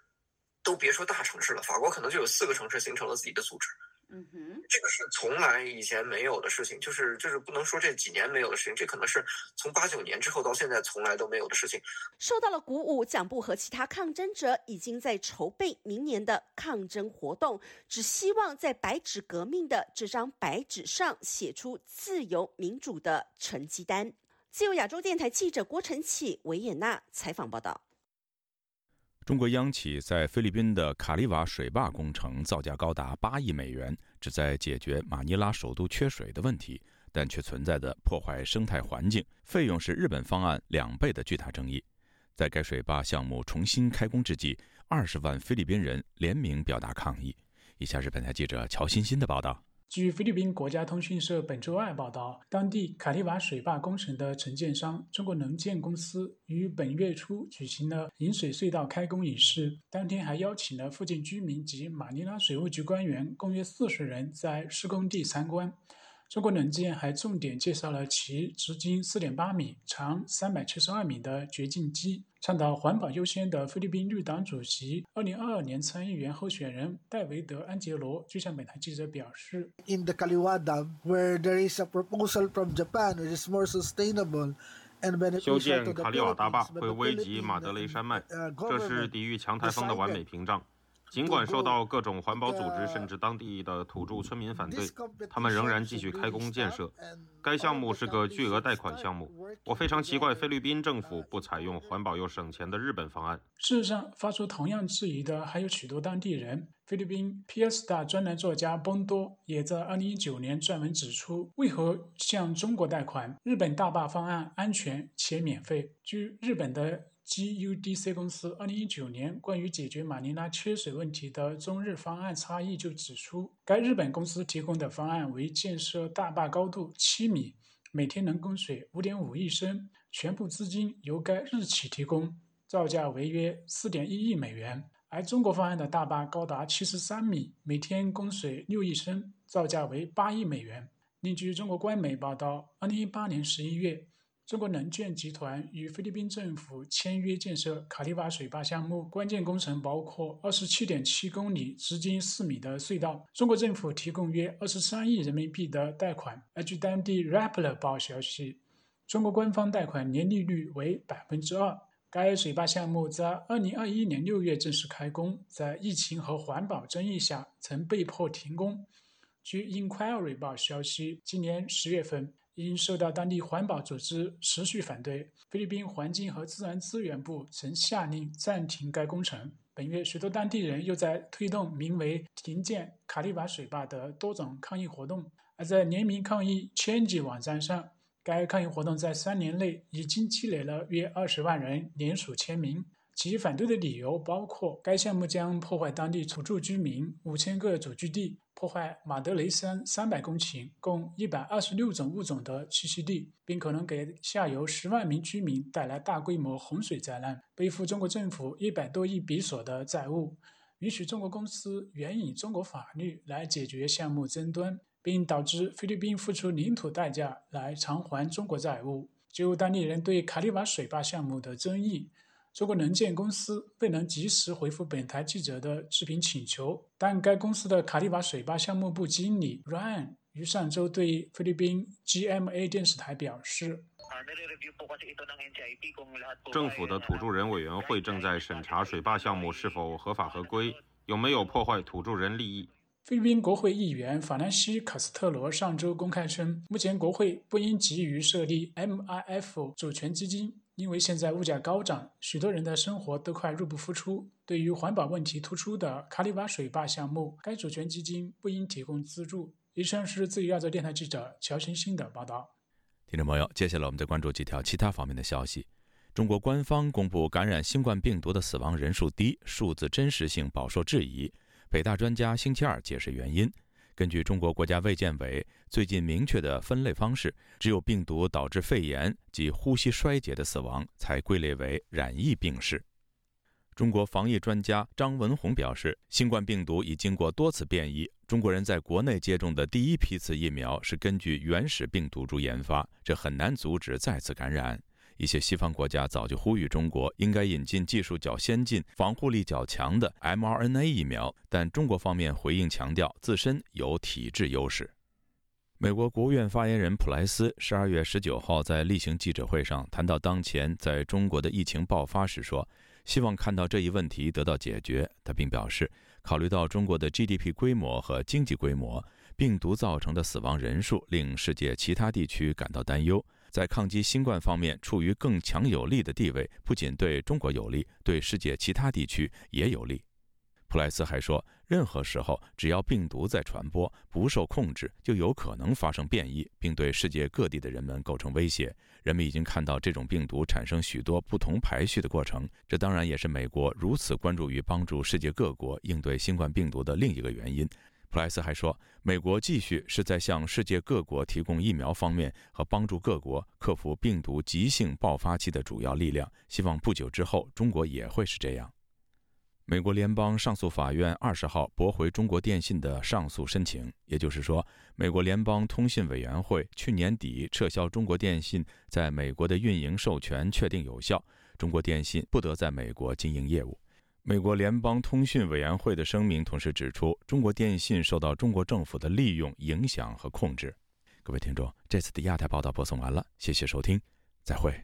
都别说大城市了，法国可能就有四个城市形成了自己的组织。嗯哼，这个是从来以前没有的事情，就是就是不能说这几年没有的事情，这可能是从八九年之后到现在从来都没有的事情。受到了鼓舞，蒋布和其他抗争者已经在筹备明年的抗争活动，只希望在白纸革命的这张白纸上写出自由民主的成绩单。自由亚洲电台记者郭晨启维也纳采访报道。中国央企在菲律宾的卡利瓦水坝工程造价高达八亿美元，旨在解决马尼拉首都缺水的问题，但却存在的破坏生态环境、费用是日本方案两倍的巨大争议。在该水坝项目重新开工之际，二十万菲律宾人联名表达抗议。以下是本台记者乔欣欣的报道。据菲律宾国家通讯社本周二报道，当地卡利瓦水坝工程的承建商中国能建公司于本月初举行了引水隧道开工仪式，当天还邀请了附近居民及马尼拉水务局官员共约四十人在施工地参观。中国能建还重点介绍了其直径四点八米、长三百七十二米的掘进机。倡导环保优先的菲律宾绿党主席、二零二二年参议员候选人戴维德·安杰罗就向本台记者表示：“In the Kaliwa Dam, where there is a proposal from Japan which is more sustainable 修建卡利瓦大坝会危及马德雷山脉，这是抵御强台风的完美屏障。”尽管受到各种环保组织甚至当地的土著村民反对，他们仍然继续开工建设。该项目是个巨额贷款项目。我非常奇怪菲律宾政府不采用环保又省钱的日本方案。事实上，发出同样质疑的还有许多当地人。菲律宾 PS 大专栏作家邦多也在2019年撰文指出，为何向中国贷款？日本大坝方案安全且免费。据日本的。GUDC 公司2019年关于解决马尼拉缺水问题的中日方案差异就指出，该日本公司提供的方案为建设大坝高度7米，每天能供水5.5亿升，全部资金由该日企提供，造价为约4.1亿美元；而中国方案的大坝高达73米，每天供水6亿升，造价为8亿美元。另据中国官媒报道，2018年11月。中国能建集团与菲律宾政府签约建设卡利瓦水坝项目，关键工程包括二十七点七公里、直径四米的隧道。中国政府提供约二十三亿人民币的贷款。而据当地 Rappler 报消息，中国官方贷款年利率为百分之二。该水坝项目在二零二一年六月正式开工，在疫情和环保争议下曾被迫停工。据 Inquiry 报消息，今年十月份。因受到当地环保组织持续反对，菲律宾环境和自然资源部曾下令暂停该工程。本月，许多当地人又在推动名为“停建卡利瓦水坝”的多种抗议活动。而在联名抗议 Change 网站上，该抗议活动在三年内已经积累了约二十万人联署签名。其反对的理由包括该项目将破坏当地土著居民五千个祖居地。破坏马德雷山三百公顷、共一百二十六种物种的栖息地，并可能给下游十万名居民带来大规模洪水灾难，背负中国政府一百多亿比索的债务，允许中国公司援引中国法律来解决项目争端，并导致菲律宾付出领土代价来偿还中国债务。就当地人对卡利瓦水坝项目的争议。中国能建公司未能及时回复本台记者的视频请求，但该公司的卡利瓦水坝项目部经理 Ryan 于上周对菲律宾 GMA 电视台表示。政府的土著人委员会正在审查水坝项目是否合法合规，有没有破坏土著人利益。菲律宾国会议员法兰西·卡斯特罗上周公开称，目前国会不应急于设立 MIF 主权基金，因为现在物价高涨，许多人的生活都快入不敷出。对于环保问题突出的卡里瓦水坝项目，该主权基金不应提供资助。以上是自由亚洲电台记者乔欣欣的报道。听众朋友，接下来我们再关注几条其他方面的消息。中国官方公布感染新冠病毒的死亡人数低，数字真实性饱受质疑。北大专家星期二解释原因。根据中国国家卫健委最近明确的分类方式，只有病毒导致肺炎及呼吸衰竭的死亡才归类为染疫病逝。中国防疫专家张文宏表示，新冠病毒已经过多次变异。中国人在国内接种的第一批次疫苗是根据原始病毒株研发，这很难阻止再次感染。一些西方国家早就呼吁中国应该引进技术较先进、防护力较强的 mRNA 疫苗，但中国方面回应强调自身有体质优势。美国国务院发言人普莱斯十二月十九号在例行记者会上谈到当前在中国的疫情爆发时说。希望看到这一问题得到解决。他并表示，考虑到中国的 GDP 规模和经济规模，病毒造成的死亡人数令世界其他地区感到担忧。在抗击新冠方面处于更强有力的地位，不仅对中国有利，对世界其他地区也有利。普莱斯还说，任何时候，只要病毒在传播不受控制，就有可能发生变异，并对世界各地的人们构成威胁。人们已经看到这种病毒产生许多不同排序的过程，这当然也是美国如此关注于帮助世界各国应对新冠病毒的另一个原因。普莱斯还说，美国继续是在向世界各国提供疫苗方面和帮助各国克服病毒急性爆发期的主要力量，希望不久之后中国也会是这样。美国联邦上诉法院二十号驳回中国电信的上诉申请，也就是说，美国联邦通信委员会去年底撤销中国电信在美国的运营授权确定有效，中国电信不得在美国经营业务。美国联邦通讯委员会的声明同时指出，中国电信受到中国政府的利用、影响和控制。各位听众，这次的亚太报道播送完了，谢谢收听，再会。